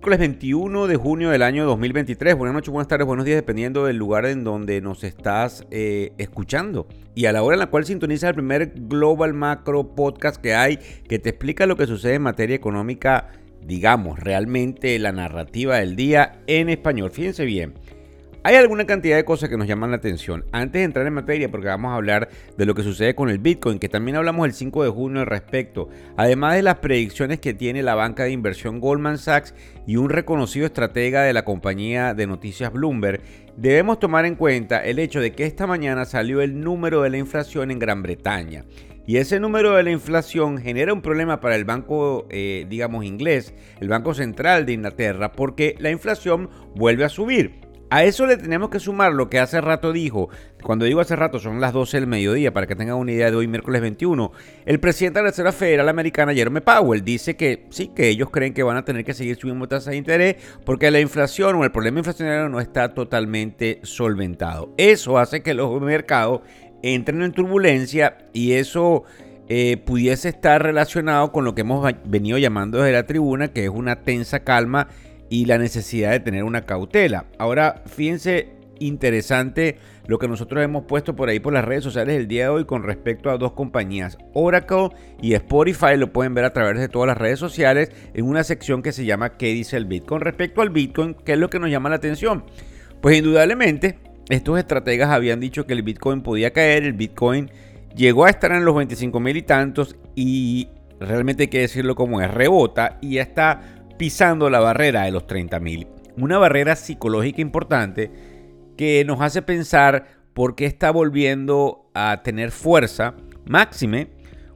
Miércoles 21 de junio del año 2023. Buenas noches, buenas tardes, buenos días, dependiendo del lugar en donde nos estás eh, escuchando. Y a la hora en la cual sintoniza el primer Global Macro Podcast que hay, que te explica lo que sucede en materia económica, digamos, realmente la narrativa del día en español. Fíjense bien. Hay alguna cantidad de cosas que nos llaman la atención. Antes de entrar en materia, porque vamos a hablar de lo que sucede con el Bitcoin, que también hablamos el 5 de junio al respecto, además de las predicciones que tiene la banca de inversión Goldman Sachs y un reconocido estratega de la compañía de noticias Bloomberg, debemos tomar en cuenta el hecho de que esta mañana salió el número de la inflación en Gran Bretaña. Y ese número de la inflación genera un problema para el banco, eh, digamos, inglés, el Banco Central de Inglaterra, porque la inflación vuelve a subir. A eso le tenemos que sumar lo que hace rato dijo, cuando digo hace rato son las 12 del mediodía, para que tengan una idea de hoy, miércoles 21, el presidente de la Reserva Federal Americana, Jerome Powell, dice que sí, que ellos creen que van a tener que seguir subiendo tasas de interés porque la inflación o el problema inflacionario no está totalmente solventado. Eso hace que los mercados entren en turbulencia y eso... Eh, pudiese estar relacionado con lo que hemos venido llamando desde la tribuna, que es una tensa calma y la necesidad de tener una cautela. Ahora, fíjense, interesante lo que nosotros hemos puesto por ahí por las redes sociales el día de hoy con respecto a dos compañías, Oracle y Spotify, lo pueden ver a través de todas las redes sociales en una sección que se llama ¿Qué dice el Bitcoin? Con respecto al Bitcoin, ¿qué es lo que nos llama la atención? Pues indudablemente, estos estrategas habían dicho que el Bitcoin podía caer, el Bitcoin llegó a estar en los 25 mil y tantos y realmente hay que decirlo como es, rebota y ya está pisando la barrera de los 30.000. Una barrera psicológica importante que nos hace pensar por qué está volviendo a tener fuerza, máxime,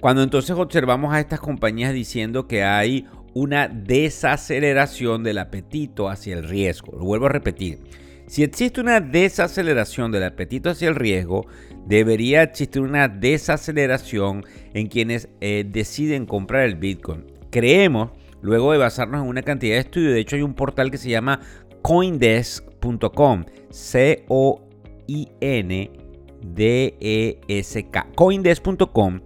cuando entonces observamos a estas compañías diciendo que hay una desaceleración del apetito hacia el riesgo. Lo vuelvo a repetir. Si existe una desaceleración del apetito hacia el riesgo, debería existir una desaceleración en quienes eh, deciden comprar el Bitcoin. Creemos luego de basarnos en una cantidad de estudios. De hecho, hay un portal que se llama coindesk.com, C-O-I-N-D-E-S-K, coindesk.com,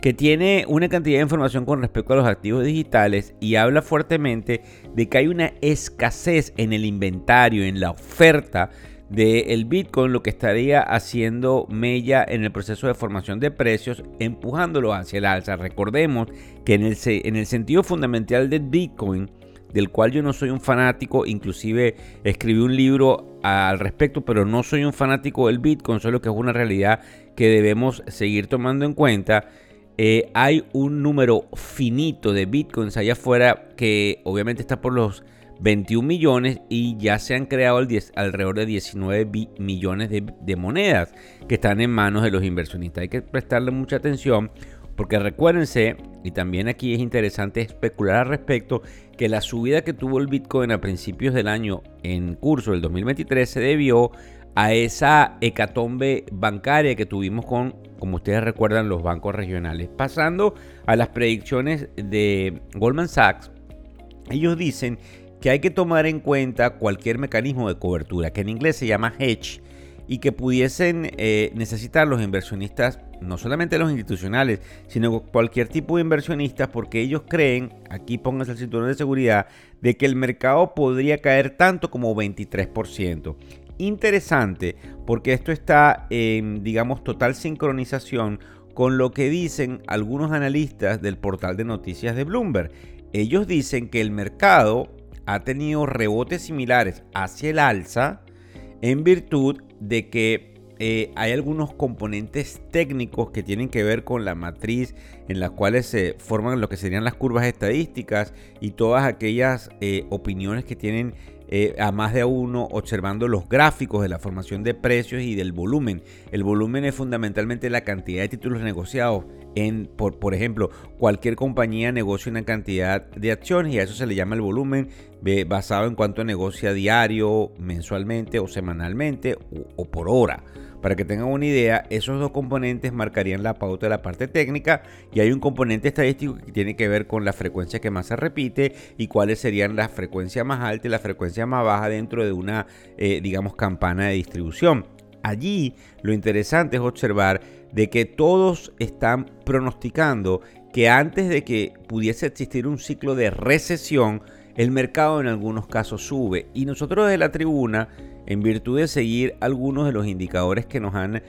que tiene una cantidad de información con respecto a los activos digitales y habla fuertemente de que hay una escasez en el inventario, en la oferta del Bitcoin, lo que estaría haciendo mella en el proceso de formación de precios, empujándolo hacia el alza. Recordemos que en el, en el sentido fundamental del Bitcoin, del cual yo no soy un fanático, inclusive escribí un libro al respecto, pero no soy un fanático del Bitcoin, solo que es una realidad que debemos seguir tomando en cuenta. Eh, hay un número finito de Bitcoins allá afuera que obviamente está por los 21 millones y ya se han creado alrededor de 19 millones de, monedas que están en manos de los inversionistas. Hay que prestarle mucha atención porque recuérdense, y también aquí es interesante especular al respecto, que la subida que tuvo el Bitcoin a principios del año en curso del 2023 se debió a esa hecatombe bancaria que tuvimos con, como ustedes recuerdan, los bancos regionales. Pasando a las predicciones de Goldman Sachs, ellos dicen que hay que tomar en cuenta cualquier mecanismo de cobertura, que en inglés se llama hedge, y que pudiesen eh, necesitar los inversionistas, no solamente los institucionales, sino cualquier tipo de inversionistas, porque ellos creen, aquí pónganse el cinturón de seguridad, de que el mercado podría caer tanto como 23%. Interesante, porque esto está en, digamos, total sincronización con lo que dicen algunos analistas del portal de noticias de Bloomberg. Ellos dicen que el mercado ha tenido rebotes similares hacia el alza en virtud de que eh, hay algunos componentes técnicos que tienen que ver con la matriz en las cuales se forman lo que serían las curvas estadísticas y todas aquellas eh, opiniones que tienen eh, a más de uno observando los gráficos de la formación de precios y del volumen. El volumen es fundamentalmente la cantidad de títulos negociados en, por, ejemplo, cualquier compañía negocia una cantidad de acciones y a eso se le llama el volumen basado en cuánto negocia diario, mensualmente o semanalmente o, por hora. Para que tengan una idea, esos dos componentes marcarían la pauta de la parte técnica y hay un componente estadístico que tiene que ver con la frecuencia que más se repite y cuáles serían la frecuencia más alta y la frecuencia más baja dentro de una, eh, digamos, campana de distribución. Allí lo interesante es observar de que todos están pronosticando que antes de que pudiese existir un ciclo de recesión, el mercado en algunos casos sube. Y nosotros desde la tribuna, en virtud de seguir algunos de los indicadores que nos han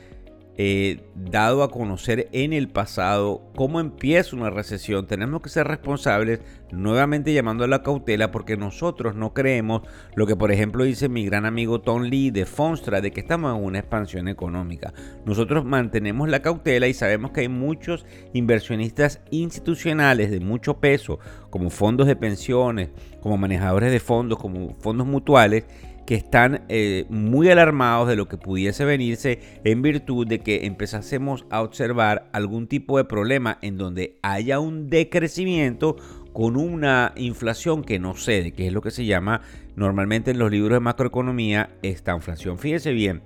eh, dado a conocer en el pasado cómo empieza una recesión, tenemos que ser responsables, nuevamente llamando a la cautela, porque nosotros no creemos lo que, por ejemplo, dice mi gran amigo Tom Lee de Fonstra, de que estamos en una expansión económica. Nosotros mantenemos la cautela y sabemos que hay muchos inversionistas institucionales de mucho peso, como fondos de pensiones, como manejadores de fondos, como fondos mutuales, que están eh, muy alarmados de lo que pudiese venirse en virtud de que empezásemos a observar algún tipo de problema en donde haya un decrecimiento con una inflación que no cede, que es lo que se llama normalmente en los libros de macroeconomía esta inflación. Fíjese bien,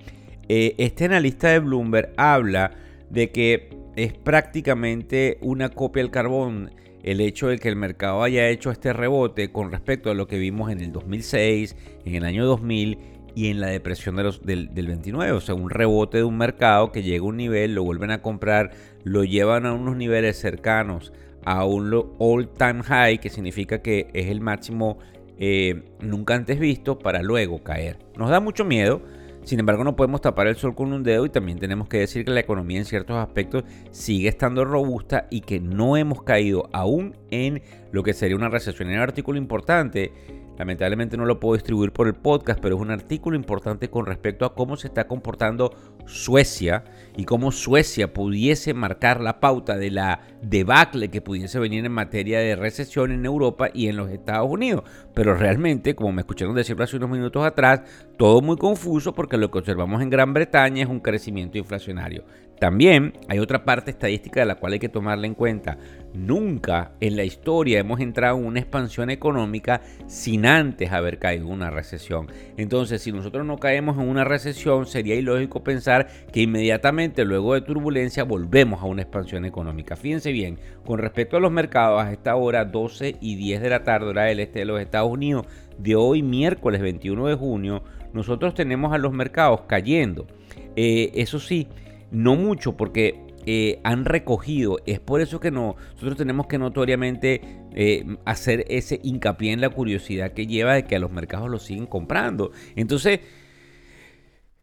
eh, este analista de Bloomberg habla de que es prácticamente una copia del carbón el hecho de que el mercado haya hecho este rebote con respecto a lo que vimos en el 2006, en el año 2000 y en la depresión de del, 29. O sea, un rebote de un mercado que llega a un nivel, lo vuelven a comprar, lo llevan a unos niveles cercanos a un all-time high, que significa que es el máximo eh, nunca antes visto, para luego caer. Nos da mucho miedo sin embargo, no podemos tapar el sol con un dedo y también tenemos que decir que la economía en ciertos aspectos sigue estando robusta y que no hemos caído aún en lo que sería una recesión. En un artículo importante Lamentablemente no lo puedo distribuir por el podcast, pero es un artículo importante con respecto a cómo se está comportando Suecia y cómo Suecia pudiese marcar la pauta de la debacle que pudiese venir en materia de recesión en Europa y en los Estados Unidos. Pero realmente, como me escucharon decirlo hace unos minutos atrás, todo muy confuso porque lo que observamos en Gran Bretaña es un crecimiento inflacionario. También hay otra parte estadística de la cual hay que tomarla en cuenta. Nunca en la historia hemos entrado en una expansión económica sin antes haber caído en una recesión. Entonces, si nosotros no caemos en una recesión, sería ilógico pensar que inmediatamente luego de turbulencia volvemos a una expansión económica. Fíjense bien, con respecto a los mercados, a esta hora 12 y 10 de la tarde, hora del este de los Estados Unidos, de hoy miércoles 21 de junio, nosotros tenemos a los mercados cayendo. Eh, eso sí, no mucho porque eh, han recogido. Es por eso que no, nosotros tenemos que notoriamente eh, hacer ese hincapié en la curiosidad que lleva de que a los mercados lo siguen comprando. Entonces,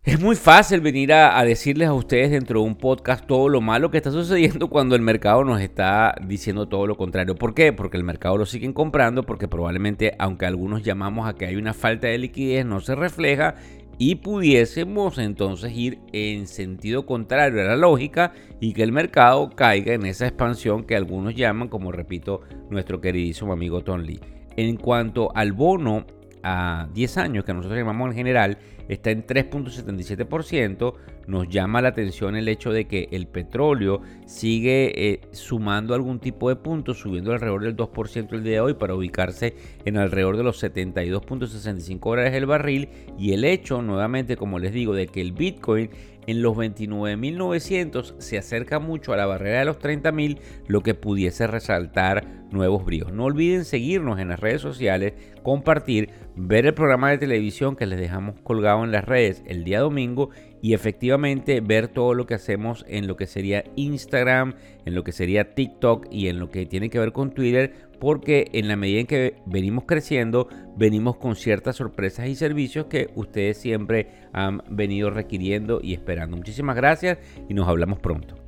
es muy fácil venir a, decirles a ustedes dentro de un podcast todo lo malo que está sucediendo cuando el mercado nos está diciendo todo lo contrario. ¿Por qué? Porque el mercado lo siguen comprando, porque probablemente, aunque algunos llamamos a que hay una falta de liquidez, no se refleja y pudiésemos entonces ir en sentido contrario a la lógica y que el mercado caiga en esa expansión que algunos llaman, como repito, nuestro queridísimo amigo Tom Lee. En cuanto al bono a 10 años, que nosotros llamamos en general, está en 3.77%. Nos llama la atención el hecho de que el petróleo sigue eh, sumando algún tipo de puntos, subiendo alrededor del 2% el día de hoy para ubicarse en alrededor de los 72.65 dólares el barril. Y el hecho, nuevamente, como les digo, de que el Bitcoin en los 29.900 se acerca mucho a la barrera de los 30.000, lo que pudiese resaltar nuevos bríos. No olviden seguirnos en las redes sociales, compartir, ver el programa de televisión que les dejamos colgado en las redes el día domingo y efectivamente ver todo lo que hacemos en lo que sería Instagram, en lo que sería TikTok y en lo que tiene que ver con Twitter porque en la medida en que venimos creciendo, venimos con ciertas sorpresas y servicios que ustedes siempre han venido requiriendo y esperando. Muchísimas gracias y nos hablamos pronto.